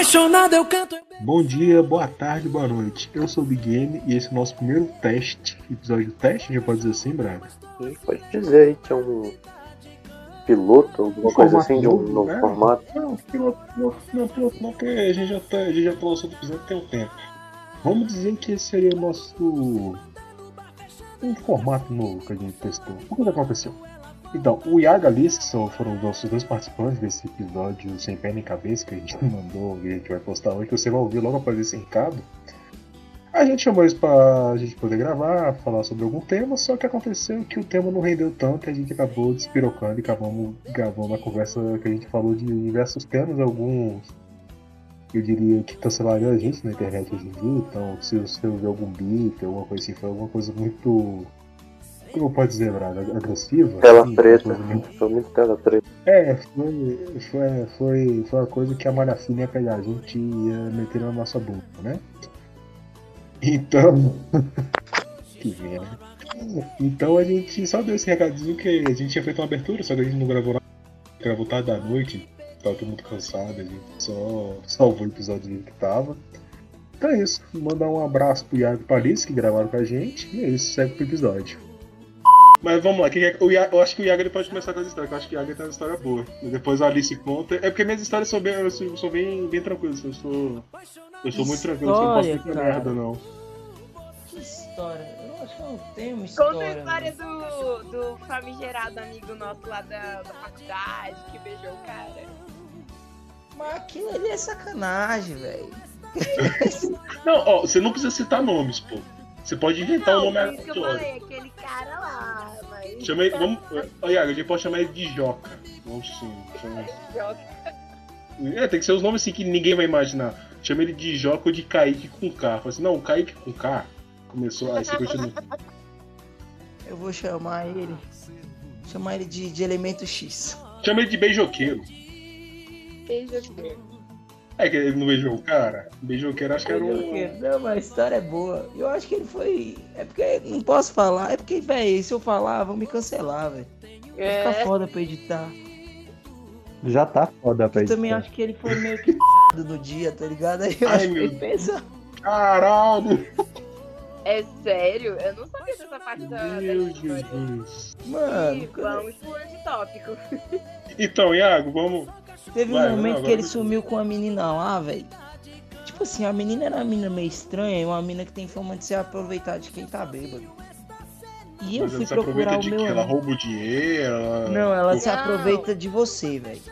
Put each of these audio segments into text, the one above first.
Apaixonado eu canto. Bom dia, boa tarde, boa noite. Eu sou o Big Game e esse é o nosso primeiro teste, episódio teste, já pode dizer assim, Braga? Sim, pode dizer aí que é um piloto, alguma Um coisa assim, de um novo, novo né? formato. Não, piloto, não, não, piloto não, porque a gente já tá, a gente já falou sobre o episódio tem um tempo. Vamos dizer que esse seria o nosso. um formato novo que a gente testou. O que aconteceu? Então, o Iago e a Alice, que são, foram os nossos dois participantes desse episódio sem pé nem cabeça que a gente mandou e a gente vai postar hoje, que você vai ouvir logo após esse recado. A gente chamou eles pra gente poder gravar, falar sobre algum tema, só que aconteceu que o tema não rendeu tanto e a gente acabou despirocando e acabamos gravando a conversa que a gente falou de diversos temas, alguns eu diria que cancelariam a gente na internet hoje em dia, então se você ouvir algum beat, alguma coisa assim, foi alguma coisa muito. Como pode dizer, Braga? Agressiva? Tela preta. muito- Foi muito tela preta. É, foi, foi, foi, foi uma coisa que a Malha Fina ia pegar a gente ia meter na nossa bunda, né? Então. que merda. Então a gente só deu esse recadinho que a gente tinha feito uma abertura, só que a gente não gravou nada. Gravou tarde da noite, tava todo mundo cansado, a gente só salvou o episódio que tava. Então é isso. Mandar um abraço pro Iago e Alice que gravaram com a gente. E é isso, segue pro episódio. Mas vamos lá, que é- o eu acho que o Iago ele pode começar com as histórias, eu acho que o Iago tem uma história boa. E depois a Alice conta. É porque minhas histórias são bem, eu sou, sou bem, bem tranquilas, eu sou. Eu sou muito tranquilo, eu não posso História, cara. merda, não. Que história? Eu acho que eu não tenho uma Conta a história. história do, do famigerado amigo nosso lá da, da faculdade que beijou o cara. Mas aquilo ali é sacanagem, velho. Não, ó, você não precisa citar nomes, pô. Você pode inventar o Não, nome por isso que eu falei, aquele cara lá. Chama ele, vamos. Ô, Iago, a gente pode chamar ele de Joca. Vamos sim. Chama... É, tem que ser os nomes assim que ninguém vai imaginar. Chama ele de Joca ou de Kaique com K. Fala assim, não, o Kaique com K começou. Aí você continua. Eu vou chamar ele. Chamar ele de, de elemento X. Chama ele de beijoqueiro. Beijoqueiro. É que ele não beijou o cara? Beijoqueiro acho que era um. Não, mas a história é boa. Eu acho que ele foi. É porque não posso falar. É porque, velho, se eu falar, vão me cancelar, velho. Vai ficar É, foda pra editar. Já tá foda pra Eu isso. também acho que ele foi meio que no dia, tá ligado? Aí eu Ai, acho que meu ele pensa. Caralho! é sério? Eu não sabia dessa parte da, da Meu história. Jesus. Mano, Ih, Vamos pulando de tópico. Então, Iago, vamos. Teve Vai, um momento que ele sumiu com a menina lá, velho. Tipo assim, a menina era uma menina meio estranha, uma menina que tem fama de se aproveitar de quem tá bêbado. E eu Mas fui ela se aproveita procurar o de meu. que? Ela rouba o dinheiro? Ela... Não, ela se Não. aproveita de você, velho.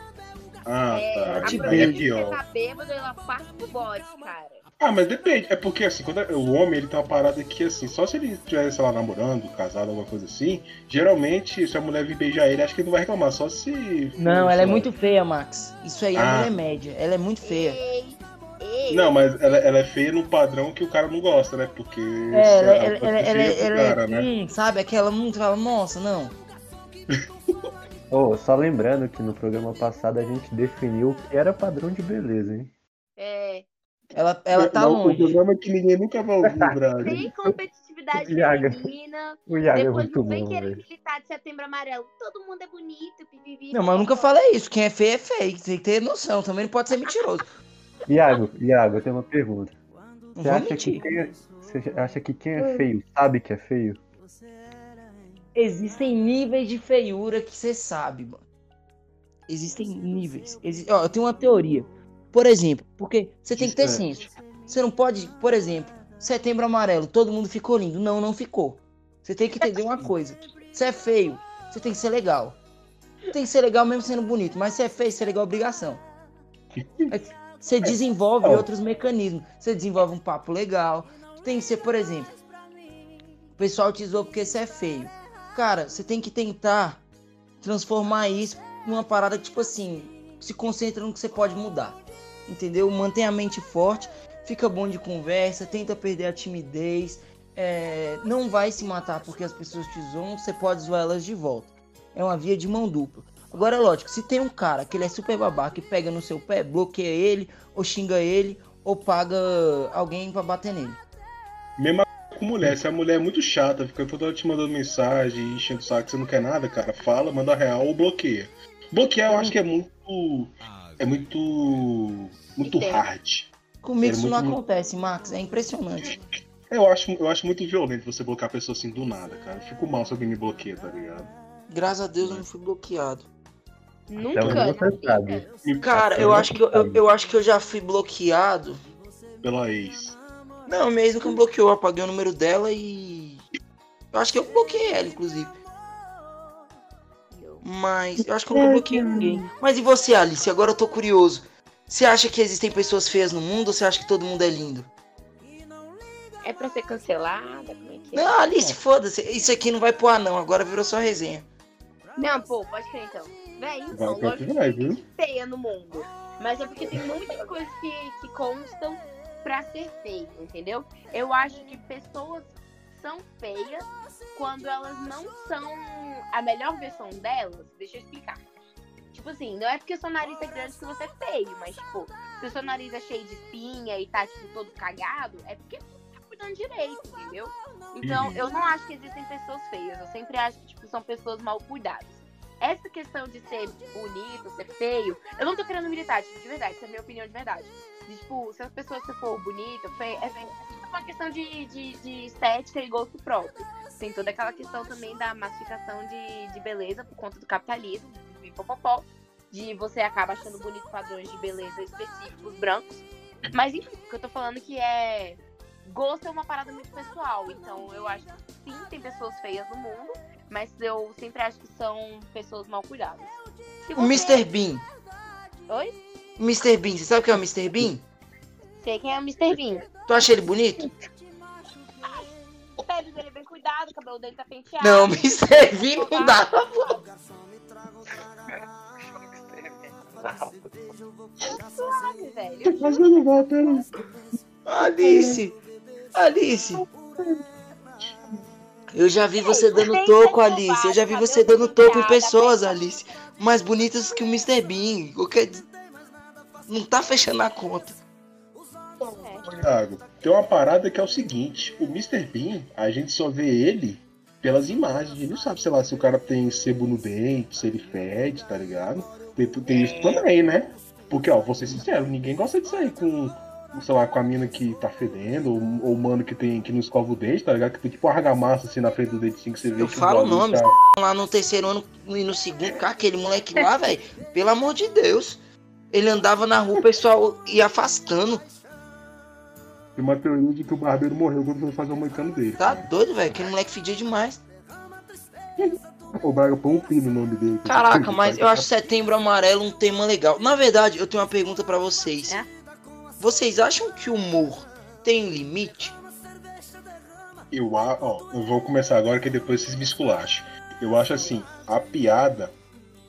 Ah, É, tá. te Aí é beijo. Você pior. tá bêbado, ela passa pro bode, cara. Ah, mas depende. É porque assim, quando é- o homem ele tem uma parada que assim, só se ele estiver, sei lá, namorando, casado, alguma coisa assim, geralmente se a mulher vir beijar ele, acho que ele não vai reclamar, só se. Não, ela é lá. muito feia, Max. Isso aí é Ah. mulher média. Ela é muito feia. Ei, ei. Não, mas ela, ela é feia no padrão que o cara não gosta, né? Porque. É, se ela, ela ela, fosse ela, ela, ela cara, é. né? Hum, sabe? Aquela muito fala, nossa, não. Ô, só lembrando que no programa passado a gente definiu o que era padrão de beleza, hein? É, Ela, ela tá Não, O longe. programa que ninguém nunca vai ouvir, Braga. sem competitividade feminina. O Iago é Depois muito não vem bom, querer militar de setembro amarelo. Todo mundo é bonito, pipipi. Não, mas eu nunca falei isso. Quem é feio é feio. Tem que ter noção. Também não pode ser mentiroso. Iago, Iago, eu tenho uma pergunta. Não Você vou acha, que quem é, você acha que quem é feio sabe que é feio? Existem níveis de feiura que você sabe, mano. Existem níveis. Exi- Ó, eu tenho uma teoria. Por exemplo, porque você tem que ter senso. Você não pode, por exemplo, setembro amarelo, todo mundo ficou lindo. Não, não ficou. Você tem que entender uma coisa. Se é feio, você tem que ser legal. Tem que ser legal mesmo sendo bonito, mas se é feio, ser legal é obrigação. Você desenvolve outros mecanismos. Você desenvolve um papo legal. Tem que ser, por exemplo, o pessoal te zoou porque você é feio. Cara, você tem que tentar transformar isso numa parada que, tipo assim, se concentra no que você pode mudar. Entendeu? Mantém a mente forte, fica bom de conversa, tenta perder a timidez. é, não vai se matar porque as pessoas te zoam, você pode zoar elas de volta. É uma via de mão dupla. Agora, é lógico, se tem um cara que ele é super babaca e pega no seu pé, bloqueia ele, ou xinga ele, ou paga alguém pra bater nele. Mesma com mulher, se a mulher é muito chata, fica toda hora te mandando mensagem, enchendo o saco, você não quer nada, cara, fala, manda real ou bloqueia. Bloquear eu acho que é muito. é muito. Muito Entendo. hard. Comigo É isso não muito- acontece, Max. É impressionante. Eu acho, eu acho muito violento você bloquear a pessoa assim do nada, cara. Eu fico mal se alguém me bloqueia, tá ligado? Graças a Deus eu não fui bloqueado. Nunca, Então. E- Cara, eu acho que eu, eu, eu acho que eu já fui bloqueado. Pela ex. Não, mesmo que me bloqueou, eu apaguei o número dela e. Eu acho que eu bloqueei ela, inclusive. Mas eu acho que eu não bloqueei ninguém. Mas e você, Alice? Agora eu tô curioso. Você acha que existem pessoas feias no mundo ou você acha que todo mundo é lindo? É pra ser cancelada? Como é que é? Não, Alice, foda-se. Isso aqui não vai pro ar, não. Agora virou só resenha. Não, pô, pode crer então. Véi, Vai então, pra lógico que vai, viu? feia no mundo. Mas é porque tem muitas coisas que, que constam pra ser feio, entendeu? Eu acho que pessoas são feias quando elas não são a melhor versão delas. Deixa eu explicar. Tipo assim, não é porque seu nariz é grande que você é feio, mas tipo, se o seu nariz é cheio de espinha e tá tipo todo cagado, é porque você tá cuidando direito, entendeu? Então, Uhum. eu não acho que existem pessoas feias. Eu sempre acho que tipo, são pessoas mal cuidadas essa questão de ser bonito, ser feio, eu não tô querendo militar, tipo, de verdade, essa é a minha opinião de verdade. De, tipo, se as pessoas se for bonita, feia, é, é uma questão de, de, de estética e gosto próprio. Tem toda aquela questão também da massificação de, de beleza por conta do capitalismo, de você acaba achando bonito padrões de beleza específicos brancos. Mas enfim, o que eu tô falando é que é. Gosto é uma parada muito pessoal, então eu acho que sim, tem pessoas feias no mundo, mas eu sempre acho que são pessoas mal cuidadas. Se O você- Mr. Bean. Oi? O Mr. Bean, você sabe o que é o Mr. Bean? Sei quem é o Mr. Bean. Tu acha ele bonito? O pele dele é bem cuidado, o cabelo dele tá penteado. Não, Mr. Bean não dá. Suave, velho. Mas eu não vou. Alice! Alice! Eu já vi você dando toco, Alice. Eu já vi você dando toco em pessoas, Alice. Mais bonitas que o Mr. Bean. Qualquer... Não tá fechando a conta. É. Thiago, tem uma parada que é o seguinte: o Mr. Bean, a gente só vê ele pelas imagens. A gente não sabe, sei lá, se o cara tem sebo no dente, se ele fede, tá ligado? Tem, tem isso também, né? Porque, ó, vou ser sincero, ninguém gosta de sair com, sei lá, com a mina que tá fedendo, ou ou o mano que tem que não escova o dente, tá ligado? Que tem tipo argamassa assim na frente do dente assim que você vê Eu que falo o nome. tá- Lá no terceiro ano e no segundo, cara, aquele moleque lá, velho. Pelo amor de Deus. Ele andava na rua, o pessoal ia afastando. Tem uma teoria de que o barbeiro morreu quando foi fazer o moicano dele. Tá cara. doido, velho? Aquele moleque fedia demais. O Braga põe um pino no nome dele. Caraca, mas eu acho Setembro Amarelo um tema legal. Na verdade, eu tenho uma pergunta pra vocês. É? Vocês acham que o humor tem limite? Eu, ó, eu vou começar agora que depois vocês me esculacham. Eu acho assim, a piada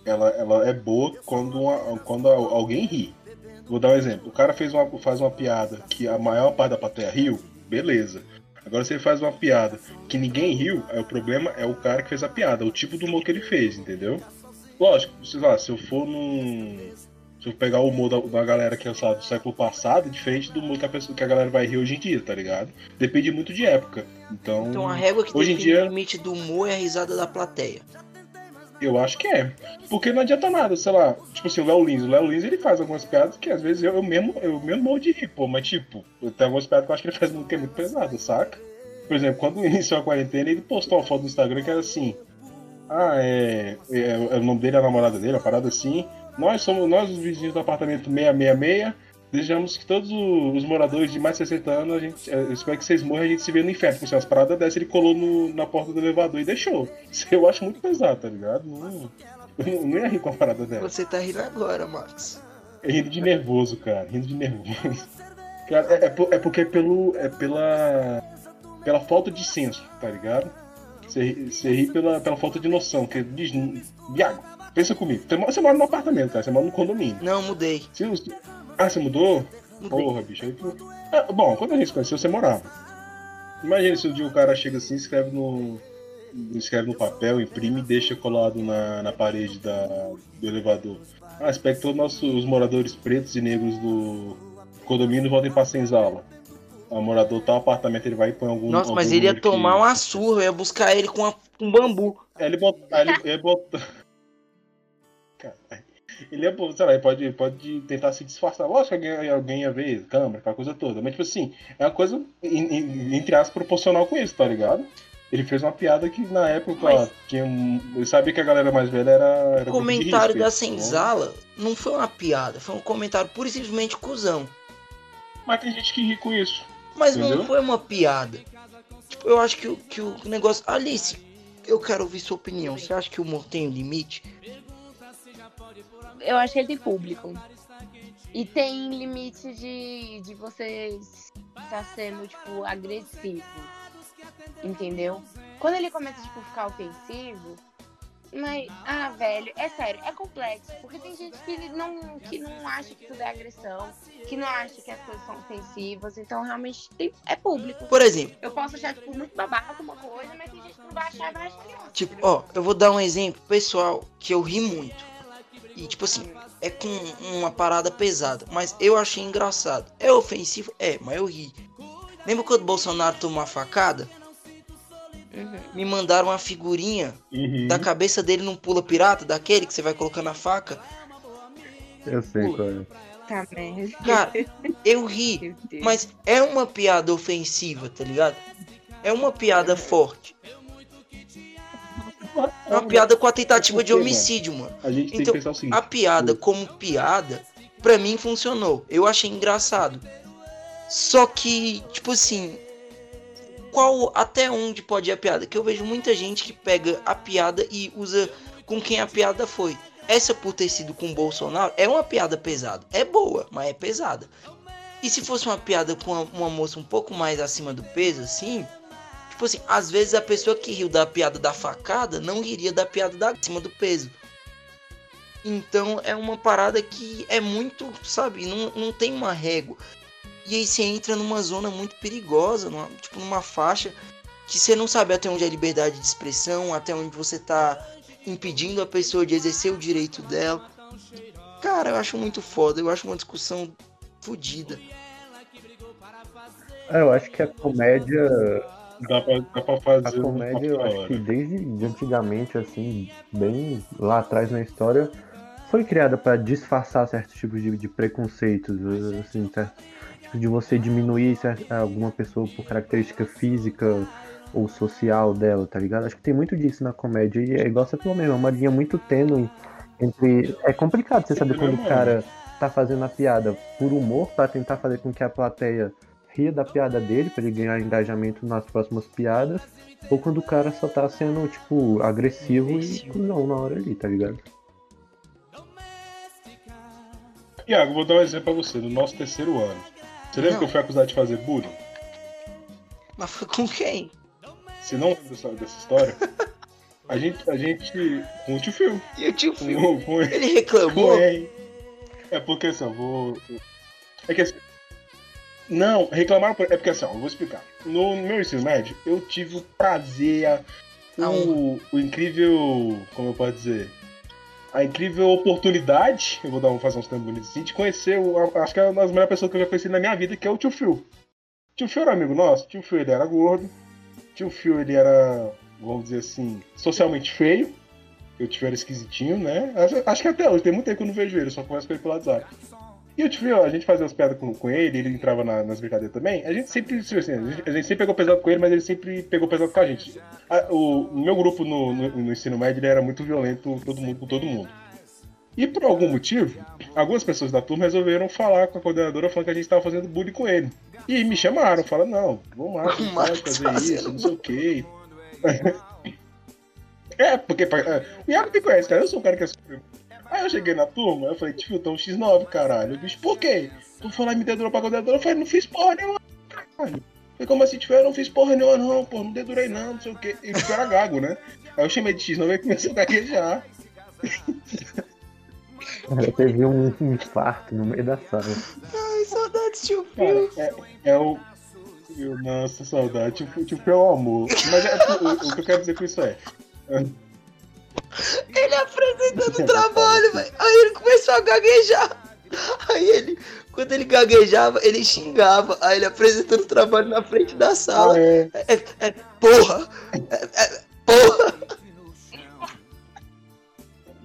ela, ela é boa quando, uma- quando alguém ri. Vou dar um exemplo. O cara fez uma, faz uma piada que a maior parte da plateia riu, beleza. Agora se ele faz uma piada que ninguém riu, aí o problema é o cara que fez a piada, o tipo do humor que ele fez, entendeu? Lógico, sei lá, se eu for num. Se eu pegar o humor da, da galera que é sabe, do século passado, é diferente do humor que a, pessoa, que a galera vai rir hoje em dia, tá ligado? Depende muito de época. Então, Então a régua que Hoje em dia- o limite do humor é a risada da plateia. Eu acho que é. Porque não adianta nada, sei lá, tipo assim, o Léo Lins. O Léo Lins ele faz algumas piadas que às vezes eu, eu mesmo eu mesmo morro de rir, pô, mas tipo, tem algumas piadas que eu acho que ele faz muito, que é muito pesado, saca? Por exemplo, quando iniciou a quarentena, ele postou uma foto no Instagram que era assim. Ah, é, é, é O nome dele é a namorada dele, uma parada assim. Nós somos nós, os vizinhos do apartamento 666. Desejamos que todos os moradores de mais de 60 anos, a gente, é, eu espero que vocês morram e a gente se vê no inferno. Tipo assim, umas paradas dessas, ele colou no- na porta do elevador e deixou. Isso eu acho muito pesado, tá ligado? Não, eu não, ia rir com a parada dessa. Você tá rindo agora, Max. É rindo de nervoso, cara. Rindo de nervoso. Cara, é, é é porque é pelo. É pela. Pela falta de senso, tá ligado? Você, ri- pela, pela falta de noção. Que diz. Viago, pensa comigo. Você mora, você mora num apartamento, cara. Você mora num condomínio. Não, mudei. Se você- ah, você mudou? Mudei. Porra, bicho. Aí tu... Ah, bom, quando a gente se conheceu, você morava. Imagina se um dia o cara chega assim, escreve no. Escreve no papel, imprime e deixa colado na, na parede da, do elevador. Ah, espero que todos os nossos os moradores pretos e negros do condomínio voltem pra senzala. O morador tal apartamento, ele vai e põe algum. Nossa, mas algum ele ia número que- tomar uma surra, eu ia buscar ele com uma- um bambu. Aí ele bota. Aí ele, ele bota... Caralho. Ele é sei lá, ele pode, pode tentar se disfarçar. Lógico que alguém, alguém ia ver, câmera, aquela coisa toda. Mas, tipo assim, é uma coisa, em- em- entre aspas, proporcional com isso, tá ligado? Ele fez uma piada que na época, Mas- ó, tinha eu sabia que a galera mais velha era. era O comentário risco, da né? Senzala não foi uma piada, foi um comentário pura e simplesmente cuzão. Mas tem gente que ri com isso. Mas não Entendeu? foi uma piada. Tipo, eu acho que, o- que o negócio. Alice, eu quero ouvir sua opinião. Você acha que o humor tem um limite? Eu acho que ele tem público. E tem limite de, de você estar sendo, tipo, agressivo. Entendeu? Quando ele começa, tipo, a ficar ofensivo. Mas, ah, velho, é sério, é complexo. Porque tem gente que não, que não acha que tudo é agressão, que não acha que as coisas são ofensivas. Então, realmente, tem- é público. Por exemplo, Eu posso achar, tipo, muito babaca uma coisa, mas tem gente que não vai achar e vai achar legal. tipo, ó, eu vou dar um exemplo pessoal que eu ri muito. E tipo assim, é com uma parada pesada. Mas eu achei engraçado. É ofensivo? É, mas eu ri. Lembra quando o Bolsonaro tomou uma facada? Uhum. Me mandaram uma figurinha Uhum. da cabeça dele num pula pirata, daquele que você vai colocando a faca. Eu sei qual é. Tá, merda. Cara, eu ri. Mas é uma piada ofensiva, tá ligado? É uma piada forte. É uma piada com a tentativa de Por quê, homicídio, mano. A gente tem Então, que pensar o seguinte. A piada como piada, pra mim funcionou. Eu achei engraçado. Só que, tipo assim, qual até onde pode ir a piada? Que eu vejo muita gente que pega a piada e usa com quem a piada foi. Essa por ter sido com o Bolsonaro é uma piada pesada. É boa, mas é pesada. E se fosse uma piada com uma, uma moça um pouco mais acima do peso, assim, tipo assim, às vezes a pessoa que riu da piada da facada não riria da piada da acima do peso. Então é uma parada que é muito, sabe, não, não tem uma régua. E aí você entra numa zona muito perigosa, numa, tipo numa faixa que você não sabe até onde é liberdade de expressão, até onde você tá impedindo a pessoa de exercer o direito dela. Cara, eu acho muito foda, eu acho uma discussão fodida. É, eu acho que a comédia, Dá pra, dá pra fazer a comédia, eu acho que desde antigamente, assim, bem lá atrás na história, foi criada para disfarçar certos tipos de, de preconceitos, assim, certo? Tipo, de você diminuir alguma pessoa por característica física ou social dela, tá ligado? Acho que tem muito disso na comédia e é igual você falou mesmo, é uma linha muito tênue entre. É complicado você saber quando o cara tá fazendo a piada por humor para tentar fazer com que a plateia ria da piada dele para ele ganhar engajamento nas próximas piadas, ou quando o cara só tá sendo tipo agressivo e Agressivo. cuzão na hora ali, tá ligado? Iago, vou dar um exemplo pra você, do nosso terceiro ano. Você lembra Não. que eu fui acusado de fazer bullying? Mas foi com quem? Você não lembra dessa, dessa história? A gente, a gente, com o tio Phil, E o tio Phil? com, com, Ele com reclamou? ele. É porque assim, eu vou. É que assim. Não, reclamaram por... É porque assim, ó, eu vvou explicar. No meu ensino médio, eu tive o prazer, o, o incrível. Como eu posso dizer? A incrível oportunidade, eu vou dar um, fazer uns tempos bonitos assim, de conhecer, o, acho que é uma das melhores pessoas que eu já conheci na minha vida, que é o tio Phil. Tio Phil era amigo nosso, tio Phil ele era gordo, tio Phil ele era, vamos dizer assim, socialmente feio. O tio era esquisitinho, né? Acho, acho que até hoje, tem muito tempo que eu não vejo ele, só converso com ele pelo WhatsApp. E o tio Phil, a gente fazia as piadas com, com ele, ele entrava na- nas brincadeiras também. A gente sempre, assim, a gente, a gente sempre pegou pesado com ele, mas ele sempre pegou pesado com a gente. A- o, meu grupo no, no- no ensino médio era muito violento, todo mundo com todo mundo. E por algum motivo, algumas pessoas da turma resolveram falar com a coordenadora falando que a gente estava fazendo bullying com ele. E me chamaram, falaram, não, vamos lá, não pode fazer fazendo isso, não sei o quê. É, porque é, o Iago me conhece, cara, eu sou um cara que é. Aí eu cheguei na turma, eu falei, tio, tá um X9, caralho. O bicho, por quê? Tu foi lá e me dedurou pra coordenadora, eu falei, não fiz porra nenhuma, caralho. Falei, como assim, tio, eu não fiz porra nenhuma não, pô, não dedurei não, não sei o quê. E o era gago, né? Aí eu chamei de X9 e começou a gaguejar. Cara, teve um infarto no meio da sala. Ai, saudades, tio Phil. é, é o. eu- Nossa, saudade. Tipo, tipo, é o amor. Mas é, o, o que eu quero dizer com isso é. Ele apresentando o trabalho, velho. Aí ele começou a gaguejar. Aí ele, quando ele gaguejava, ele xingava. Aí ele apresentando o trabalho na frente da sala. é. É, é, porra! É, é, porra!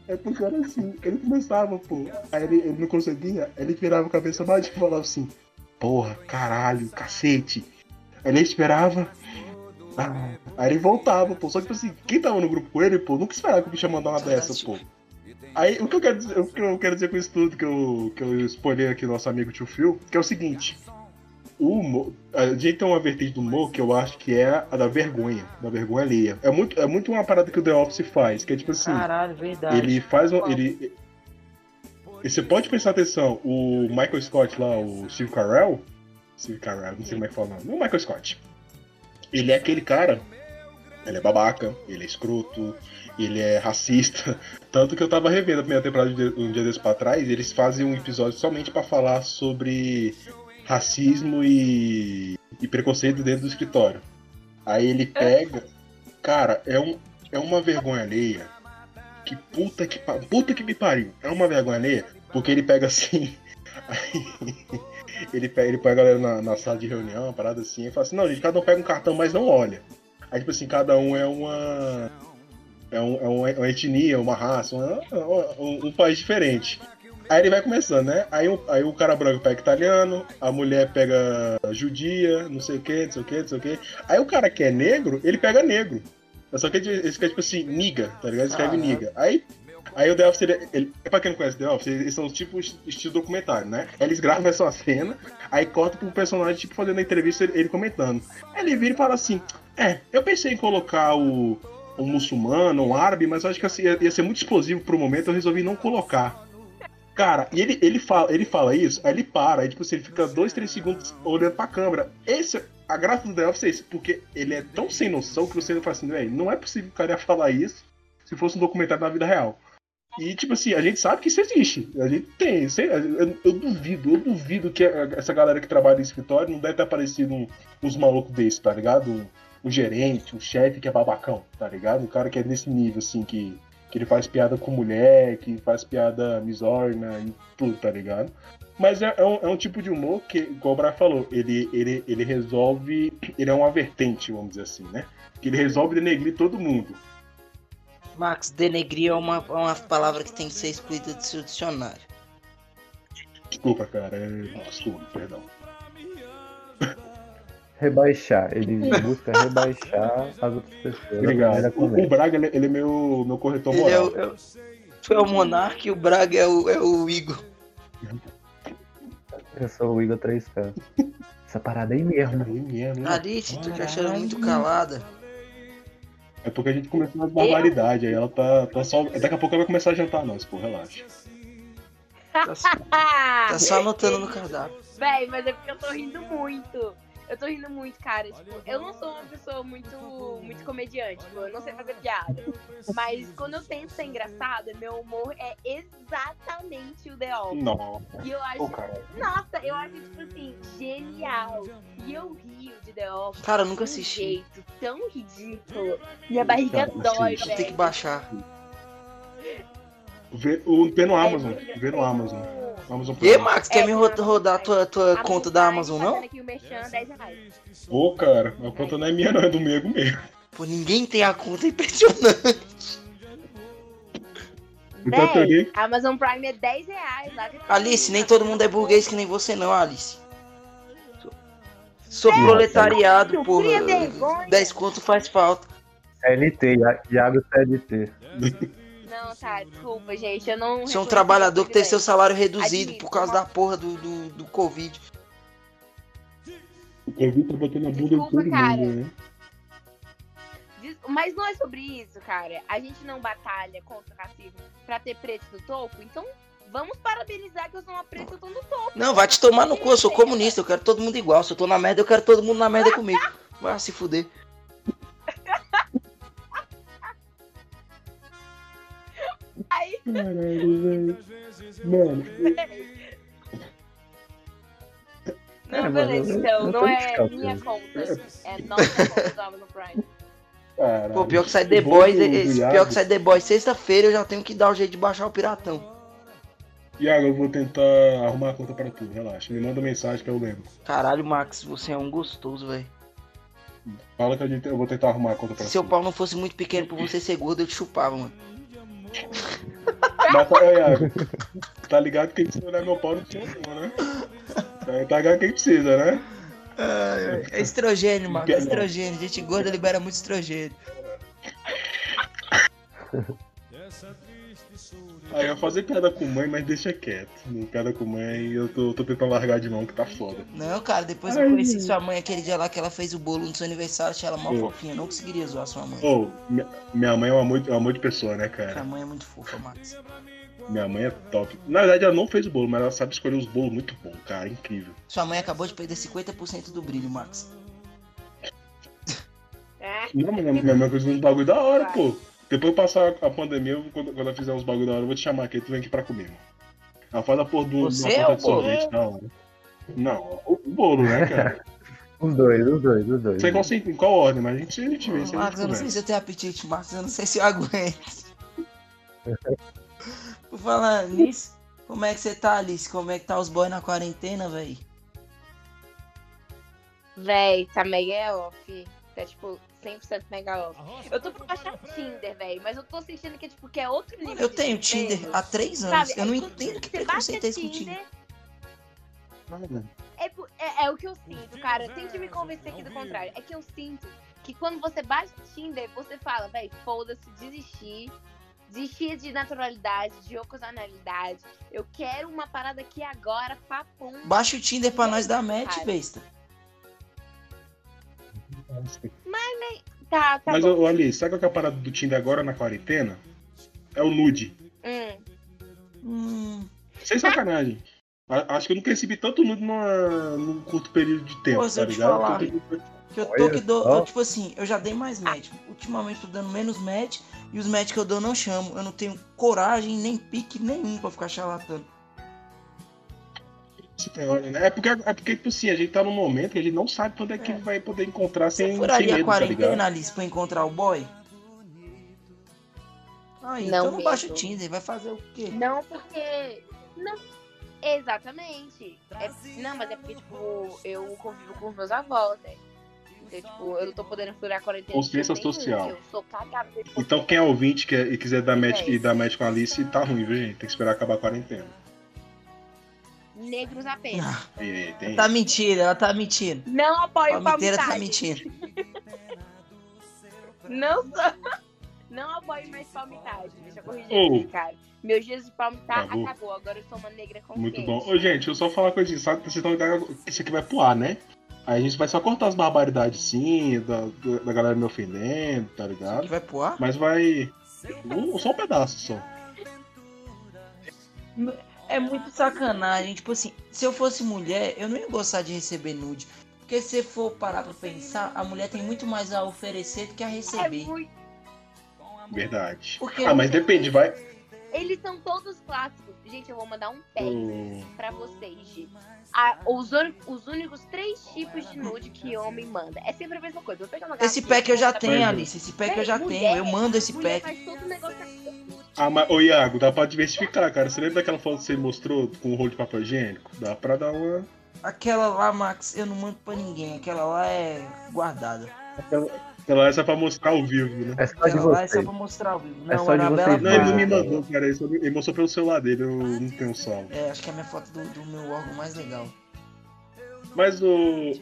É porque era assim, ele começava, pô. Aí ele, ele não conseguia, ele virava a cabeça mais e falava assim, porra, caralho, cacete. Aí ele esperava. Ah, aí ele voltava, pô. Só que tipo assim, quem tava no grupo com ele, pô, nunca esperava que o bicho ia mandar uma dessa, pô. Aí o que eu quero dizer, o que eu quero dizer com isso tudo que eu, que eu spoilei aqui nosso amigo tio Phil, que é o seguinte. O humor, a gente tem uma vertente do humor que eu acho que é a da vergonha, da vergonha alheia. É muito, é muito uma parada que o The Office faz, que é tipo assim. Caralho, verdade. Ele faz um. Ele, e você pode prestar atenção, o Michael Scott lá, o Steve Carell. Steve Carell, não sei como é que fala o nome. O Michael Scott. Ele é aquele cara. Ele é babaca, ele é escroto, ele é racista. Tanto que eu tava revendo a primeira temporada de um dia desses pra trás, eles fazem um episódio somente pra falar sobre racismo e, e preconceito dentro do escritório. Aí ele pega. Cara, é, um, é uma vergonha alheia. Que puta que, puta que me pariu. É uma vergonha alheia. Porque ele pega assim. Aí, ele, pega, ele põe a galera na, na sala de reunião, uma parada assim, e fala assim: não, gente, cada um pega um cartão, mas não olha. Aí, tipo assim, cada um é uma. É, um, é uma, uma etnia, uma raça, uma- um, um país diferente. Aí ele vai começando, né? Aí, o- aí o cara branco pega italiano, a mulher pega judia, não sei o que, não sei o que, não sei o que. Aí o cara que é negro, ele pega negro. Só que ele ele escreve tipo assim, niga, tá ligado? Ele escreve Aham. niga. Aí, aí o The Office, ele, ele, pra quem não conhece The Office, eles são tipo est- estilo documentário, né? Eles gravam essa cena, aí corta pro personagem, tipo, fazendo a entrevista, ele, ele comentando. Aí ele vira e fala assim, é, eu pensei em colocar o um muçulmano, um árabe, mas eu acho que assim, ia, ia ser muito explosivo pro momento, eu resolvi não colocar. Cara, e ele, ele, fala, ele fala isso, aí ele para, aí tipo assim, ele fica dois, três segundos olhando pra câmera. Esse, a graça do The Office é isso, porque ele é tão sem noção que você fala assim, velho, não é possível que o cara ia falar isso se fosse um documentário da vida real. E, tipo assim, a gente sabe que isso existe. A gente tem. sei- Eu, duvido, eu duvido que essa galera que trabalha em escritório não deve ter aparecido uns malucos desses, tá ligado? Um, um gerente, um chefe que é babacão, tá ligado? Um cara que é nesse nível, assim, que, que ele faz piada com mulher, que faz piada misógina e tudo, tá ligado? Mas é, é um, é um tipo de humor que, igual o Brian falou, ele, ele, ele resolve. Ele é uma vertente, vamos dizer assim, né? Que ele resolve denegrir todo mundo. Max, denegrir é uma, é uma palavra que tem que ser excluída do seu dicionário. Desculpa, cara, é costume, perdão. Rebaixar. Ele busca rebaixar as outras pessoas. Obrigado. O, é. o Braga, ele, ele é meu, meu corretor Ele é moral. o, é o- tu é o Monark e o Braga é o, é o Igor. Eu sou o Igor 3K. Essa parada aí mesmo. Aí mesmo, hein? Alice, tu te achando muito calada. É porque a gente começou nas barbaridades, aí ela tá, tá só. Daqui a pouco ela vai começar a jantar nós, pô, relaxa. Tá, só- tá só anotando no cardápio. Véi, mas é porque eu tô rindo muito. Eu tô rindo muito, cara. Tipo, eu não sou uma pessoa muito, muito comediante. Tipo, eu não sei fazer piada. Mas quando eu tento ser engraçada, meu humor é exatamente o The Office. Não, E eu acho. cara. Nossa, eu acho, tipo assim, genial. E eu rio de The Office. Cara, eu nunca um assisti. jeito tão ridículo. Minha barriga Cara, dói, assiste. Tem que velho. baixar. Vê, o, vê no É Amazon, vê no Amazon. Amazon E Prime. Max, quer É, me rodar tua, tua A conta da Amazon, fazendo não? aqui o merchan, 10 reais. Ô, cara, a conta não é minha, não, é do Mego mesmo. Pô, ninguém tem a conta, é impressionante. Então, Véi, Amazon Prime é 10 reais. Alice, nem todo mundo é burguês que nem você, não, Alice. Sou- É, proletariado, porra. cria vergonha. 10 conto faz falta. CLT, Ia- Iago CLT. Tá, desculpa, gente. Eu não. Você é um trabalhador que esse seu salário reduzido Admito, por causa uma- da porra do, do, do Covid. O Covid tá botando a bunda de Desculpa, todo cara. mundo, né? Mas não é sobre isso, cara. A gente não batalha contra o racismo pra ter preto no topo, então vamos parabenizar que eu sou uma preta e eu tô no topo. Não, vai te tomar no cu, eu sou comunista, eu quero todo mundo igual. Se eu tô na merda, eu quero todo mundo na merda comigo. Vai se fuder. Aí, Caralho, velho. Mano, não, É, beleza, eu- então. Não tô é minha conta. É nossa conta do Amazon Prime. caralho. Pô, pior que sai The Boys, esse, pior que sai The Boys sexta-feira, eu já tenho que dar o jeito de baixar o piratão. Iago, eu vou tentar arrumar a conta pra tu, relaxa. Me manda mensagem que eu lembro. Caralho, Max, você é um gostoso, velho. Fala que a gente, eu vou tentar arrumar a conta pra Se seu tu. pau não fosse muito pequeno pra você ser gordo, eu te chupava, mano. Mas tá, é, tá ligado que se olhar meu pau não tinha nenhuma, né? Tá ligado quem precisa, né? É estrogênio, mano. É estrogênio. Gente gorda libera muito estrogênio. Aí eu ia fazer piada com mãe, mas deixa quieto. No Piada com mãe eu tô, tô tentando largar de mão que tá foda. Não, cara, depois eu conheci sua mãe aquele dia lá que ela fez o bolo no seu aniversário, achei ela mó Sim. fofinha. Eu não conseguiria zoar sua mãe. Ô, minha, minha mãe é um amor, é um amor de pessoa, né, Sua cara? mãe é muito fofa, Max. Minha mãe é top. Na verdade, ela não fez o bolo, mas ela sabe escolher os bolos muito bons, cara. Incrível. Sua mãe acabou de perder 50% do brilho, Max. É. Não, mas minha mãe fez uns bagulho da hora, pô. Depois passar a pandemia, eu- quando, quando ela fizer uns bagulho da hora, eu vou te chamar aqui, tu vem aqui pra comer, mano. Ela faz a porra do Você uma é de sorvete da hora. Não, o, o bolo, né, cara? Os dois, os dois, os dois. Não sei qual, em qual ordem, mas a gente, a gente vê, a gente eu não sei se eu tenho apetite, Max. Eu não sei se eu aguento. Por falar nisso, como é que você tá, Alice? Como é que tá os boys na quarentena, véi? Véi, tá mega off. Tá tipo 100% mega off. Eu tô pra baixar Tinder, véi, mas eu tô sentindo que, tipo, que é outro nível. Eu tenho. Tinder há três anos. Sabe? Eu não é quando entendo que você preconceito é esse com Tinder. Tinder, É, é- é o que eu sinto, cara. Tente me convencer aqui do contrário. É que eu sinto que quando você baixa o Tinder, você fala, véi, foda-se, desistir. Desistir de naturalidade, de ocasionalidade. Eu quero uma parada aqui agora, papum. Baixa o Tinder pra nós dar match, Cara. besta. Tá, tá Mas, bom. ô, Alice, sabe qual que é a parada do Tinder agora na quarentena? É o nude. Hum. Hum, Sem sacanagem. A- Acho que eu nunca recebi tanto nude numa, num curto período de tempo, Pô, se tá eu te ligado? falar. Eu- que eu tô que dou. tipo assim, eu já dei mais match. Ultimamente tô dando menos match. E os match que eu dou eu não chamo. Eu não tenho coragem, nem pique nenhum pra ficar charlatando. Você hora, né? É porque, é porque, tipo assim, a gente tá num momento que a gente não sabe quando é que É. vai poder encontrar Você sem, sem furaria a medo, tá ligado? quarentena, Alice, pra encontrar o boy? Aí, Não então não baixa o. Tinder, vai fazer o quê? Não, porque. Não. Exatamente. É- não, mas é porque, tipo, eu convivo com os meus avós, né? Então, tipo, eu não tô podendo furar a quarentena. Consciência social. Eu sou cagada. Então quem é ouvinte quer, e quiser dar match, É. e dar match com a Alice, tá ruim, viu, gente? Tem que esperar acabar a quarentena. Negros apenas. Ah, E aí, tem tá mentindo, ela tá mentindo. Não apoio Palmiteira tá palmitagem. mentindo. Não sou. Não apoio mais palmitagem. Deixa eu corrigir Ô. aqui, cara. Meus dias de palmitar Acabou. acabou. Agora eu sou uma negra consciente. Muito bom. Ô, gente, deixa eu só falar uma coisinha. Sabe que vocês estão ligados que isso aqui vai pro ar, né? Aí a gente vai só cortar as barbaridades sim, da, da galera me ofendendo, tá ligado? vai pro ar? Mas vai. Um, só um pedaço só. É muito sacanagem. Tipo assim, se eu fosse mulher, eu não ia gostar de receber nude. Porque se for parar pra pensar, a mulher tem muito mais a oferecer do que a É receber. muito. Verdade. Porque Ah, mas depende, vai. Eles são todos clássicos. Gente, eu vou mandar um pack Hum, pra vocês, Gi. Ah, os, os únicos três tipos de nude que homem manda. É sempre a mesma coisa. Eu vou pegar uma esse pack eu já tenho, Alice. Esse pack eu já Mulher- tenho. Eu mando esse pack. faz todo o negócio aqui. Ah, mas, ô Iago, dá pra diversificar, cara. Você lembra daquela foto que você mostrou com o rolo de papel higiênico? Dá pra dar uma. Aquela lá, Max, eu não mando pra ninguém. Aquela lá é guardada. Ela essa pra mostrar ao vivo, né? É só de Aquela lá é só pra mostrar ao vivo. É Não, só de vocês Não, ele não me mandou, cara. Ele, só- ele mostrou pelo celular dele, eu não tenho salvo. É, acho que é a minha foto do, do meu órgão mais legal. Mas o.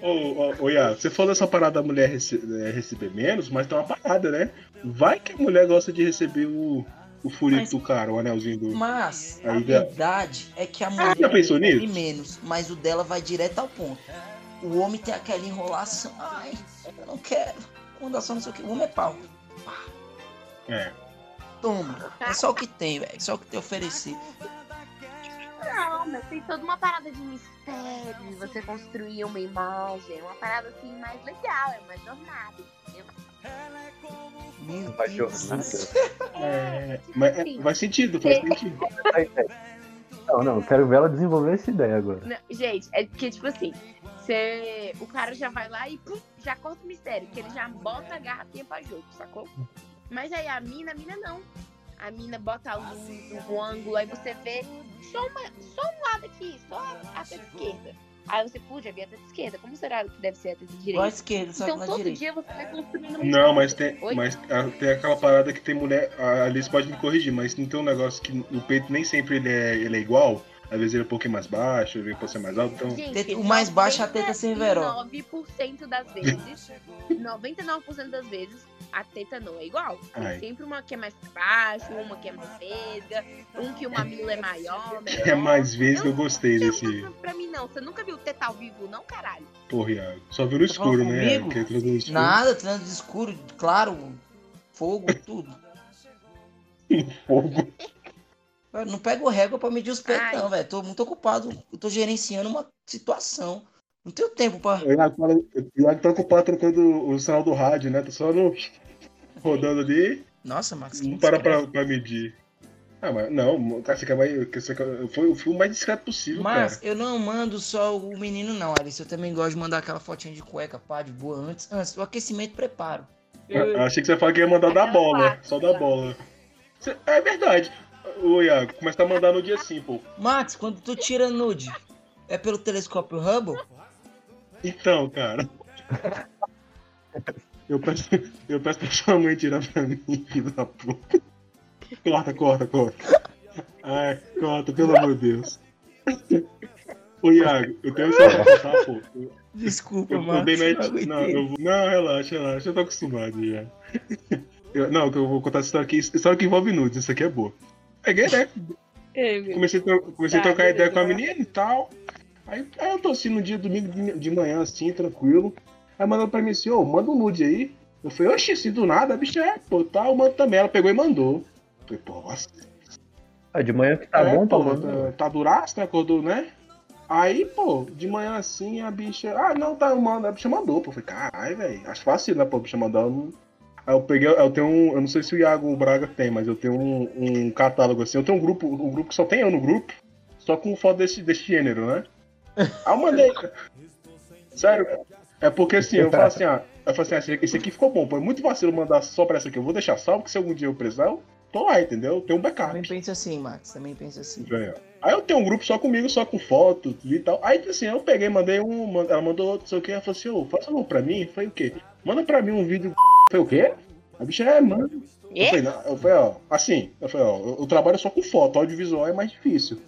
Ô, ô, ô, Iago, você falou essa parada da mulher rece- é, receber menos, mas tem uma parada, né? Vai que a mulher gosta de receber o, o furito Mas- do cara, o anelzinho do. Mas a verdade é que a mulher já pensou nisso? menos, mas o dela vai direto ao ponto. O homem tem aquela enrolação. Ai, eu não quero. Quando só não sei o que. O homem é pau. É. Toma. É só o que tem, velho. Só o que tem a oferecer. Não, mas tem toda uma parada de mistério. Você construir uma imagem. Uma parada assim mais legal. É uma jornada. entendeu? Deus. jornada. É, tipo mas é, faz sentido, faz sentido. Não, não, eu quero ver ela desenvolver essa ideia agora. Não, gente, é porque, tipo assim, você, o cara já vai lá e pum, já corta o mistério, que ele já bota a garrafinha pra jogo, sacou? Mas aí a mina, a mina não. A mina bota a luz, o ângulo, aí você vê só, uma, só um lado aqui, só a, a esquerda. Aí você, já vi a teta esquerda. Como será que deve ser a teta Igual a direita? esquerda, só Então todo direita. dia você vai construindo uma Não, mas tem, Oi? mas ah, tem aquela parada que tem mulher. A Alice pode me corrigir, mas não tem um negócio que o peito nem sempre ele é, ele é igual. Às vezes ele é um pouquinho mais baixo, às vezes pode ser mais alto. Então, Gente, O mais baixo é a teta severo. 99% das vezes, 99% das vezes, a teta não é igual. Tem Ai. sempre uma que é mais pra baixo, uma que é mais vesga, um que o mamilo é maior, menor. é mais vezes que eu gostei Não desse. tem pra mim, não. Você nunca viu teta ao vivo, não, caralho? Porra, Iago. Só viu no escuro, né? é. Nada, trânsito escuro, claro, fogo, tudo. Fogo. Eu não pego régua pra medir os peitos, Ai. não, velho. Tô muito ocupado. Eu tô gerenciando uma situação. Não tenho tempo pra. O Iago tá ocupado trocando o sinal do rádio, né? Tá só no. rodando ali. Nossa, Max. Não para pra, pra medir. Ah, mas não, cara, você quer mais. Foi o filme mais discreto possível, Mas cara. eu não mando só o menino, não, Alice. Eu também gosto de mandar aquela fotinha de cueca, pá, de boa, antes. Antes, o aquecimento preparo. Eu, eu achei que você ia falar que ia mandar da bola, parte, só da bola. É verdade. Ô, Iago, começa a mandar no dia assim, pô. Max, quando tu tira nude, é pelo telescópio Hubble? Então, cara. Eu peço, eu peço pra sua mãe tirar pra mim, filho da puta. Corta, corta, corta. Ai, corta, pelo amor de Deus. Ô, Iago, eu tenho isso pra contar, pô. Desculpa, eu, eu Max. não eu vou- não, relaxa, relaxa. Eu tô acostumado já. Eu- não, eu vou contar essa história aqui. História que envolve nudes, isso aqui é boa. Peguei, né? Comecei, a comecei a Tá, trocar ideia com a menina e tal. Aí, aí eu tô assim no dia domingo de, de manhã, assim, tranquilo. Aí mandou pra mim assim, ô, manda um nude aí. Eu falei, oxi, assim do nada, a bicha é, pô, tá, eu mando também. Ela pegou e mandou. Eu falei, pô, nossa. Ah, de manhã que tá é, bom pra pô, mandar. tá, tá duraço, né? Acordou, né? Aí, pô, de manhã assim, a bicha. Ah, não, tá, eu mando. A bicha mandou, pô. Eu falei, caralho, velho. Acho fácil, né, pô, a bicha mandar. Eu não- Aí eu peguei, eu tenho um. Eu não sei se o Iago Braga tem, mas eu tenho um, um catálogo assim. Eu tenho um grupo, um grupo que só tem eu no grupo, só com foto desse, desse gênero, né? Aí eu mandei. Sério, é porque assim, eu falo assim, ah, eu falo assim, ah, esse aqui ficou bom, pô. É muito vacilo mandar só pra essa aqui. Eu vou deixar salvo, que se algum dia eu precisar, eu tô lá, entendeu? Eu tenho um backup. Também penso assim, Max. Também penso assim. Aí eu tenho um grupo só comigo, só com foto e tal. Aí assim, eu peguei, mandei um, ela mandou outro, não sei o que, ela falou assim, ô, faz um pra mim. Eu falei, o quê? Manda pra mim um vídeo. Eu falei, o quê? A bicha é, mano. Eu É? falei, não, eu falei, ó, assim, eu falei, ó, eu, eu trabalho só com foto, audiovisual é mais difícil.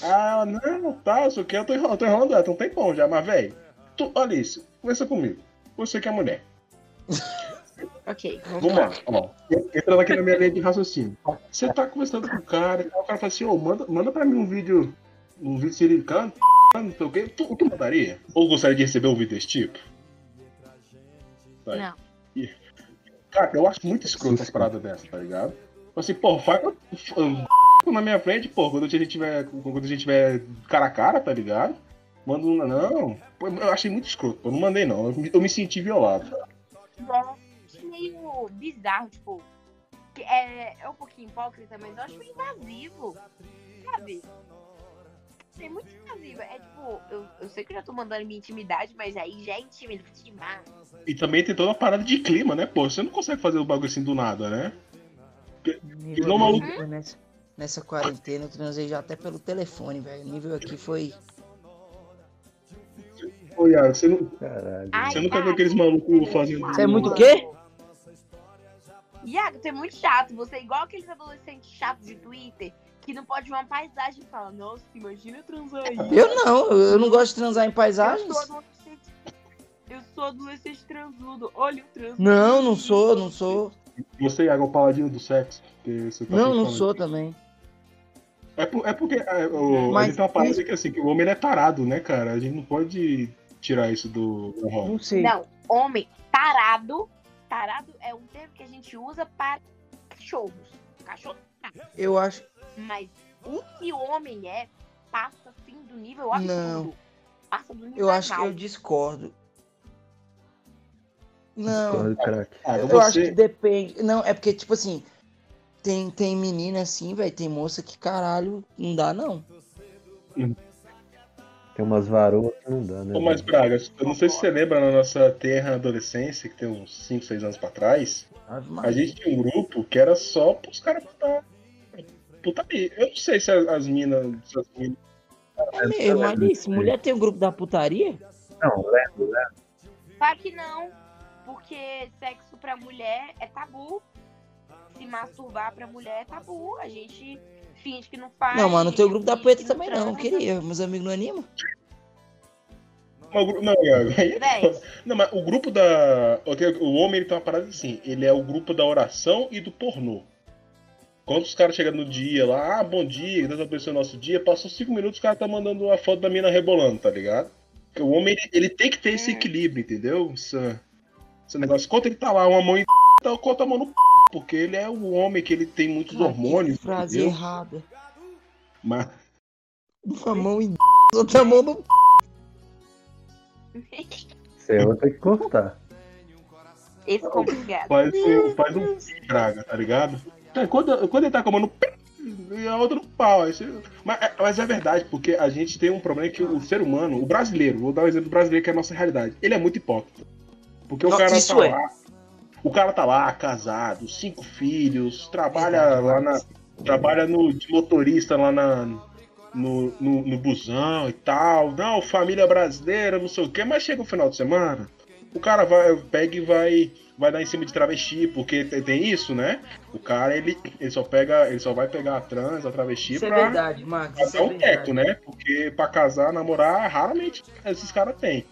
Ah, não, tá, não sei o que, eu tô enrolando, tô enrolando ela, tem um tempão já, mas, velho, olha isso, conversa comigo. Você que é mulher. Ok. Vamos lá, ó. Entrando aqui na minha linha de raciocínio. Você tá conversando com o cara, o cara fala assim, ô, manda, manda pra mim um vídeo, um vídeo canta, não sei o quê. Tu, tu mandaria? Ou gostaria de receber um vídeo desse tipo? Não. Cara, eu acho muito escroto as paradas dessas, tá ligado? Tipo Assim, pô, faz na minha frente, pô, quando a gente tiver, quando a gente tiver cara a cara, tá ligado? Manda um, não. Pô, eu achei muito escroto, pô, não mandei não. Eu eu me senti violado. acho meio bizarro, tipo. É, é um pouquinho hipócrita, mas eu acho meio invasivo. Sabe? É muito invasivo. É tipo, eu, eu sei que eu já tô mandando minha intimidade, mas aí já é intimidade demais. E também tem toda a parada de clima, né, pô? Você não consegue fazer o bagulho assim do nada, né? Nível não, maluco. nessa, nessa quarentena eu transei já até pelo telefone, velho. O nível aqui foi. Ô, Iago, você, não, Caralho. Ai, você nunca viu aqueles malucos fazendo. Você é muito o quê? Iago, tu é muito chato. Você é igual aqueles adolescentes chatos de Twitter que não pode ver uma paisagem e fala, nossa, imagina transar aí. Eu não, eu não gosto de transar em Eu paisagens. sou adolescente. Eu sou adolescente transudo. Olha o transudo. Não, não sou, não sou. Você, Iago, é o paladino do sexo. que você tá Não, não sou também. É, por- é porque é, o, Mas a gente tem uma parada que assim, que o homem é tarado, né, cara? A gente não pode tirar isso do, do rol. Não sei. Não, homem tarado. Tarado é um termo que a gente usa para cachorros. Cachorro. Eu acho. Mas o que o homem é passa assim do nível absurdo. Não. Passa do nível Eu acho que eu discordo. Não, Discordo. Cara, eu acho que depende. Não, é porque, tipo assim, tem, tem menina assim, velho, tem moça que caralho, não dá não. Tem umas varoas que não dá, né? Ô, mas Braga, eu não sei se você lembra na nossa terra adolescência, que tem uns 5, 6 anos pra trás, Ave a gente tinha um grupo que era só pros caras botar putaria. Eu não sei se as, as minas. Se as minas É mesmo, Alice, mulher tem um grupo da putaria? Não, lembro, né? Claro que não. Porque sexo pra mulher é tabu. Se masturbar pra mulher é tabu. A gente finge que não faz. Não, mano, não tem o finge grupo da poeta também não, transa. queria. Meus amigos não animam? Mas o gru- Não, é- Véi, não, mas o grupo da. O homem ele tem uma parada assim, ele é o grupo da oração e do pornô. Quando os caras chegam no dia lá, ah, bom dia, Deus abençoe o nosso dia, passou cinco minutos, o cara tá mandando uma foto da mina rebolando, tá ligado? Porque o homem, ele, ele tem que ter esse Hum. equilíbrio, entendeu? Esse, esse negócio. Enquanto ele tá lá, uma mão em tá outra mão no p, porque ele é o homem que ele tem muitos Cara, hormônios, que frase entendeu? errada. Mas, Uma mão em outra mão no Você vai ter que cortar. esse é complicado. faz um, faz um praga, tá ligado? É, quando, quando ele tá com a mão no p, e a outra no pau. Mas, é- mas é verdade, porque a gente tem um problema que o ser humano, o brasileiro, vou dar um exemplo do brasileiro que é a nossa realidade, ele é muito hipócrita. Porque o Não, cara isso tá é. lá. O cara tá lá, casado, cinco filhos, trabalha lá na. Trabalha no, de motorista lá na, no, no, no busão e tal. Não, família brasileira, não sei o quê, mas chega o final de semana, o cara vai, pega e vai, vai dar em cima de travesti, porque tem, tem isso, né? O cara, ele, ele só pega, ele só vai pegar a trans, a travesti Isso é pra, verdade, Marcos. pra dar é um teto, né? Porque pra casar, namorar, raramente esses caras têm.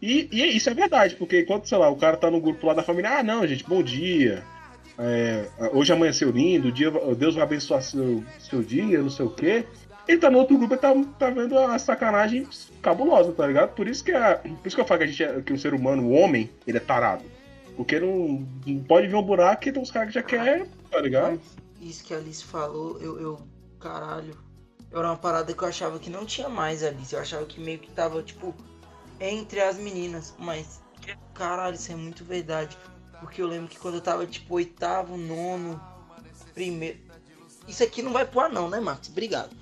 E, e isso é verdade, porque enquanto, sei lá, o cara tá no grupo lá da família, ah, não, gente, bom dia. é, hoje amanheceu lindo, dia, Deus vai abençoar seu, seu dia, não sei o quê. Ele tá no outro grupo e tá, tá vendo a sacanagem cabulosa, tá ligado? Por isso que, a, por isso que eu falo que, a gente é, que o ser humano, o homem, ele é tarado. Porque não, não pode ver um buraco e tem uns caras que já quer, tá ligado? Isso que a Alice falou, eu, eu. Caralho. Era uma parada que eu achava que não tinha mais, Alice. Eu achava que meio que tava, tipo, entre as meninas. Mas, caralho, isso é muito verdade. Porque eu lembro que quando eu tava, tipo, oitavo, nono, primeiro. Isso aqui não vai pro ar, não, né, Marcos? Obrigado.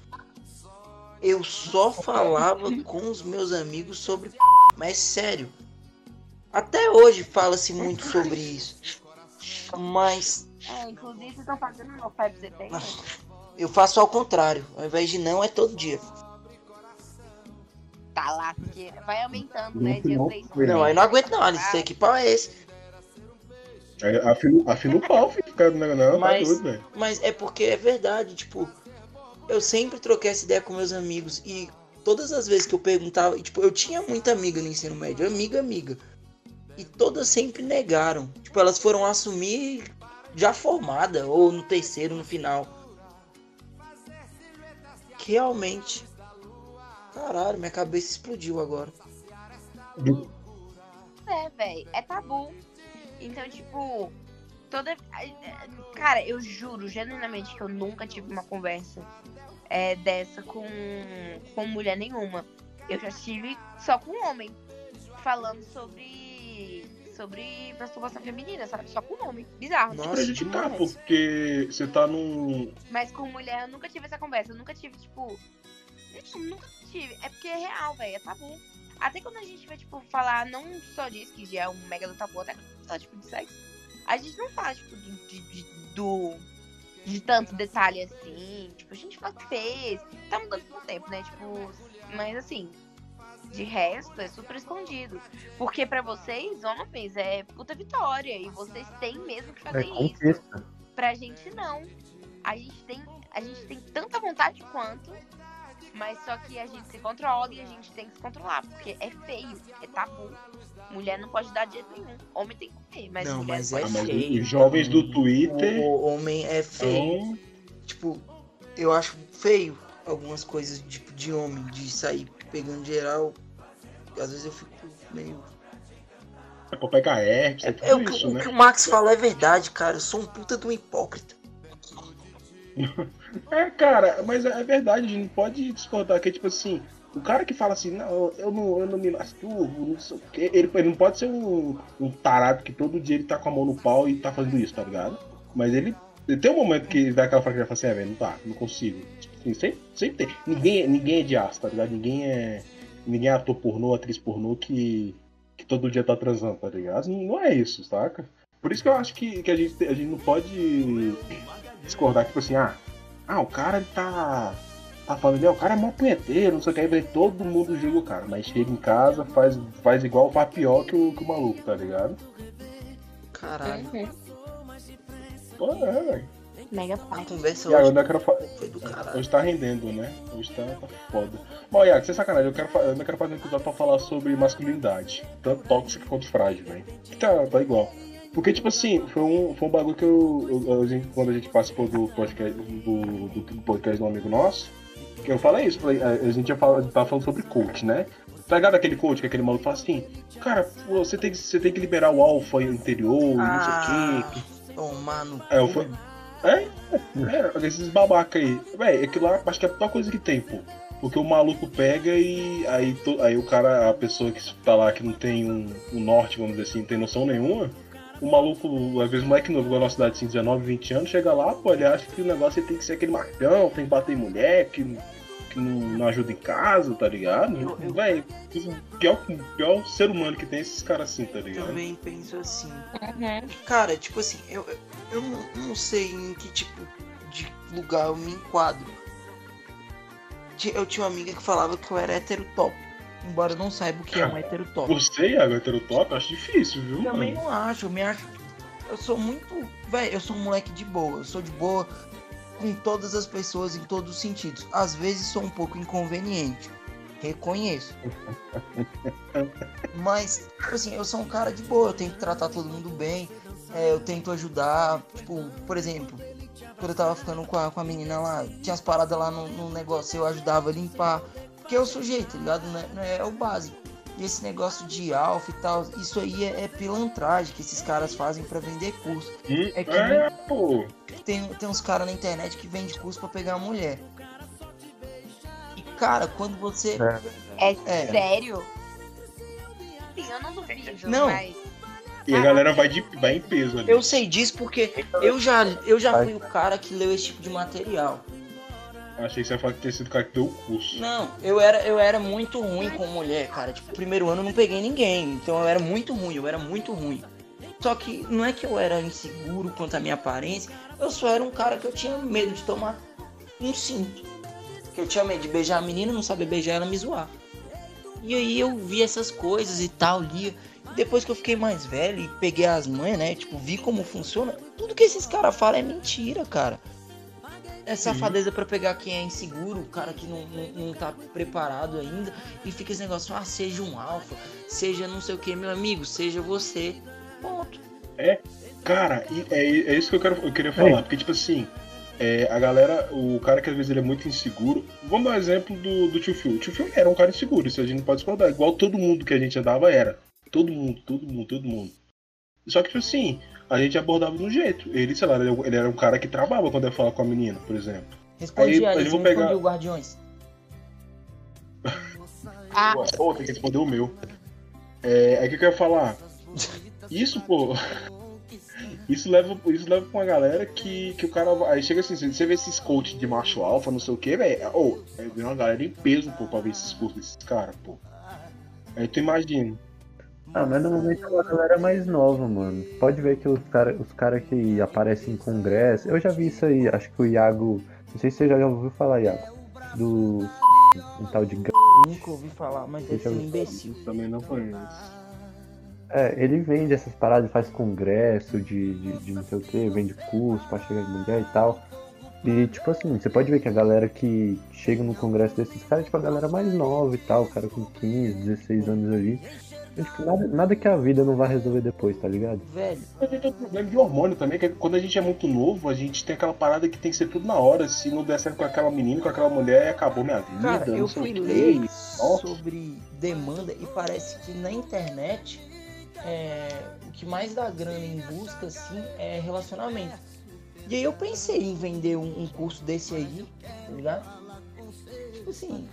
Eu só falava com os meus amigos sobre. Mas sério. Até hoje fala-se muito sobre isso. Mas É, inclusive, vocês estão fazendo no Feb 70. eu faço ao contrário. Ao invés de não, é todo dia. Tá lasqueira. Vai aumentando, né? Dia final, 3. foi. Não, aí não aguento não, Alice. Aqui pau é esse. Aí Afina, afina o pau, fica. Não, não, Mas- tá doido, velho. Mas é porque é verdade, tipo, eu sempre troquei essa ideia com meus amigos e todas as vezes que eu perguntava, e, tipo, eu tinha muita amiga no ensino médio, amiga, amiga. E todas sempre negaram. Tipo, elas foram assumir já formada, ou no terceiro, no final. Que realmente. Caralho, minha cabeça explodiu agora. É, velho. É tabu. Então, tipo, toda. Cara, eu juro genuinamente que eu nunca tive uma conversa é, dessa com, com mulher nenhuma. Eu já tive só com homem. Falando sobre. Sobre masturbação feminina, sabe? Só com homem. Bizarro. Nossa, prejudicar, demais. porque você tá num. Mas com mulher eu nunca tive essa conversa. Eu nunca tive, tipo. Nunca tive. É porque é real, velho. É tabu. Até quando a gente vai, tipo, falar não só disso, que já é um mega do tabu, até quando fala, tipo, de sexo. A gente não fala, tipo, do, de, de- do. De tanto detalhe assim. Tipo, a gente fala que fez. Tá mudando com o tempo, né? Tipo. Mas assim. De resto, é super escondido. Porque pra vocês, homens, é puta vitória. E vocês têm mesmo que É fazer isso. conquista. Pra gente não. A gente tem, a gente tem tanta vontade quanto, mas só que a gente se controla e a gente tem que se controlar, porque é feio, é tabu. Mulher não pode dar de jeito nenhum. Homem tem que comer, mas Não, mulher mas não é pode. mas feio. os jovens do O, Twitter. o homem é feio. Então, Tipo, eu acho feio algumas coisas tipo, de homem, de sair pegando geral. Às vezes eu fico meio. é pra pegar herpes, é, É, é o, isso, o né? que o Max fala é verdade, cara. Eu sou um puta de um hipócrita. É, cara, mas é verdade, a gente não pode discordar que, tipo assim, o cara que fala assim, não, eu não, eu não me masturbo, não sei o quê, ele, ele não pode ser um, um tarado que todo dia ele tá com a mão no pau e tá fazendo isso, tá ligado? Mas ele, tem um momento que dá aquela fraqueza e fala assim, é, velho, não tá, não consigo. Tipo assim, sempre, sempre tem. Ninguém, ninguém é de aço, tá ligado? Ninguém é. Ninguém é ator pornô, atriz pornô que, que todo dia tá transando, tá ligado? Não é isso, saca? Por isso que eu acho que, que a, gente, a gente não pode discordar, tipo assim, ah, ah, o cara ele tá. tá falando, "Não, o cara é mó punheteiro, não sei o que, aí todo mundo julga o cara, mas chega em casa, faz, faz igual, faz pior que o, que o maluco, tá ligado? Caralho. Pô, é, velho. Mega A pai. conversa Iago, eu hoje quero fa- do caralho. Hoje tá rendendo, né? Hoje tá, tá foda. Bom, Iago, sem sacanagem, eu, quero, fa- eu ainda quero fazer um episódio pra falar sobre masculinidade. Tanto tóxica quanto frágil, velho. Tá, tá igual. Porque, tipo assim, foi um, foi um bagulho que eu, eu- a gente- quando a gente participou do podcast do, do, do podcast um amigo nosso, que eu falei isso, falei, a, gente ia falar, tava falando sobre coach, né? Tá ligado aquele coach que aquele maluco fala assim, cara, você tem que, você tem que liberar o alfa interior, não sei o quê. tomar no É, eu fui- É, é, esses babaca aí. Véi, aquilo lá acho que é a pior coisa que tem, pô. Porque o maluco pega e aí, aí o cara, a pessoa que tá lá que não tem um, um norte, vamos dizer assim, não tem noção nenhuma, o maluco, às vezes moleque novo, igual a nossa cidade, assim, 19, 20 anos, chega lá, pô, ele acha que o negócio tem que ser aquele marcão, tem que bater em mulher, que, que não, não ajuda em casa, tá ligado? Eu- eu- Véi, o pior, pior ser humano que tem é esses caras assim, tá ligado? Também penso assim. Uhum. Cara, tipo assim, eu, eu não, não sei em que tipo de lugar eu me enquadro. Eu tinha uma amiga que falava que eu era hétero top. Embora eu não saiba o que é um hétero top. Você, Iago, heterotop, eu acho difícil, viu, Também mano? não acho, eu me acho. Eu sou muito. Velho, eu sou um moleque de boa. Eu sou de boa com todas as pessoas em todos os sentidos. Às vezes sou um pouco inconveniente. Reconheço. Mas, tipo assim, eu sou um cara de boa, eu tento tratar todo mundo bem. é, eu tento ajudar. Tipo, por exemplo, quando eu tava ficando com a, com a menina lá, tinha as paradas lá no, no negócio, eu ajudava a limpar. Porque eu sou jeito, tá ligado? Não é, não é- é o básico. E esse negócio de alfa e tal, isso aí é, é pilantragem que esses caras fazem pra vender curso. Hum, É que é, pô. Tem, tem uns caras na internet que vendem curso pra pegar mulher. E cara, quando você. É, É. sério? Sim, eu não duvido, Não. mas. E a galera vai, de, vai em peso ali. Eu sei disso porque eu já, eu já fui o cara que leu esse tipo de material. Achei que você ia falar que ter sido cara que deu o curso. Não, eu era, eu era muito ruim com mulher, cara. Tipo, primeiro ano eu não peguei ninguém. Então eu era muito ruim, eu era muito ruim. Só que não é que eu era inseguro quanto à minha aparência, eu só era um cara que eu tinha medo de tomar um cinto. Que eu tinha medo de beijar a menina, não saber beijar ela me zoar. E aí eu vi essas coisas e tal, lia. Depois que eu fiquei mais velho e peguei as mães, né? Tipo, vi como funciona. Tudo que esses caras falam é mentira, cara. É safadeza pra pegar quem é inseguro, o cara que não, não, não tá preparado ainda. E fica esse negócio, ah, seja um alfa, seja não sei o que, meu amigo, seja você. Ponto. Cara, e é, é isso que eu, quero, eu queria falar. Porque, tipo assim, é, a galera, o cara que às vezes ele é muito inseguro. Vamos dar um exemplo do, do tio Phil. O tio Phil era um cara inseguro, isso a gente não pode discordar. Igual todo mundo que a gente andava era. Todo mundo, todo mundo, todo mundo. Só que, tipo assim, a gente abordava de um jeito. Ele, sei lá, ele era um cara que travava quando ia falar com a menina, por exemplo. Responde Aí, vou não pegar- respondi o Guardiões. Ah, Pô, tem que responder o meu. É, é que eu quero falar. Isso, pô. Isso leva, isso leva pra uma galera que, que o cara. vai- Aí chega assim, você vê esses coaches de macho alfa, não sei o que, velho. Ô, é vem uma galera em peso, pô, pra ver esses cursos desses caras, pô. Aí tu imagina. Ah, mas normalmente é uma galera mais nova, mano. Pode ver que os caras os cara que aparecem em congresso. Eu já vi isso aí, acho que o Iago. Não sei se você já ouviu falar, Iago. Do. Um tal de. G- Nunca ouvi falar, mas ser eu um imbecil. Também não conheço. É, ele vende essas paradas, faz congresso de, de, de não sei o que, vende curso pra chegar em mulher e tal. E tipo assim, você pode ver que a galera que chega no congresso desses caras é tipo a galera mais nova e tal, o cara com 15, 16 anos ali. Nada, nada que a vida não vai resolver depois, tá ligado? Velho, A gente tem um problema de hormônio também, que quando a gente é muito novo, a gente tem aquela parada que tem que ser tudo na hora. Se não der certo com aquela menina, com aquela mulher, acabou minha vida. cara, eu fui ler sobre demanda e parece que na internet é, o que mais dá grana em busca, assim, é relacionamento. E aí eu pensei em vender um, um curso desse aí, tá ligado? Tipo assim,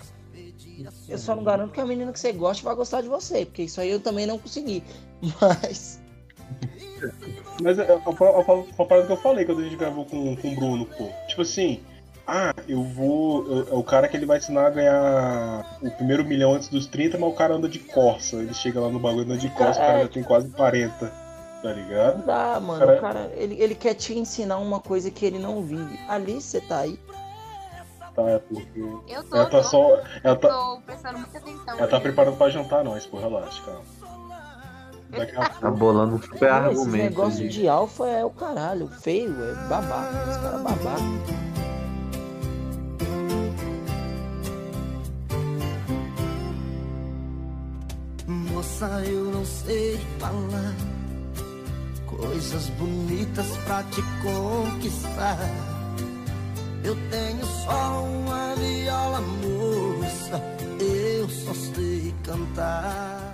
eu só não garanto que a menina que você gosta vai gostar de você, porque isso aí eu também não consegui. Mas, Mas é, é, uma foi uma parada que eu falei quando a gente gravou com, com o Bruno, pô. Tipo assim, ah, eu vou. eu- É o cara que ele vai ensinar a ganhar o primeiro milhão antes dos 30, mas o cara anda de Corsa. Ele chega lá no bagulho anda de Corsa, o cara já tem quase 40. Tá ligado? não dá, mano. Cara- O cara, ele, ele quer te ensinar uma coisa que ele não vive. Ali você tá aí. Tá? É porque. Eu tô, Ela tá tô, só. Ela tá, tô prestando muita atenção. ela tá preparando pra jantar, não, pô, relaxa, calma. Daqui a Tá bolando um super Esse argumento. negócio ali. de alfa é o caralho. Feio, é babaca. Os caras babaca. Moça, eu não sei falar coisas bonitas pra te conquistar. Eu tenho só uma viola, moça, eu só sei cantar.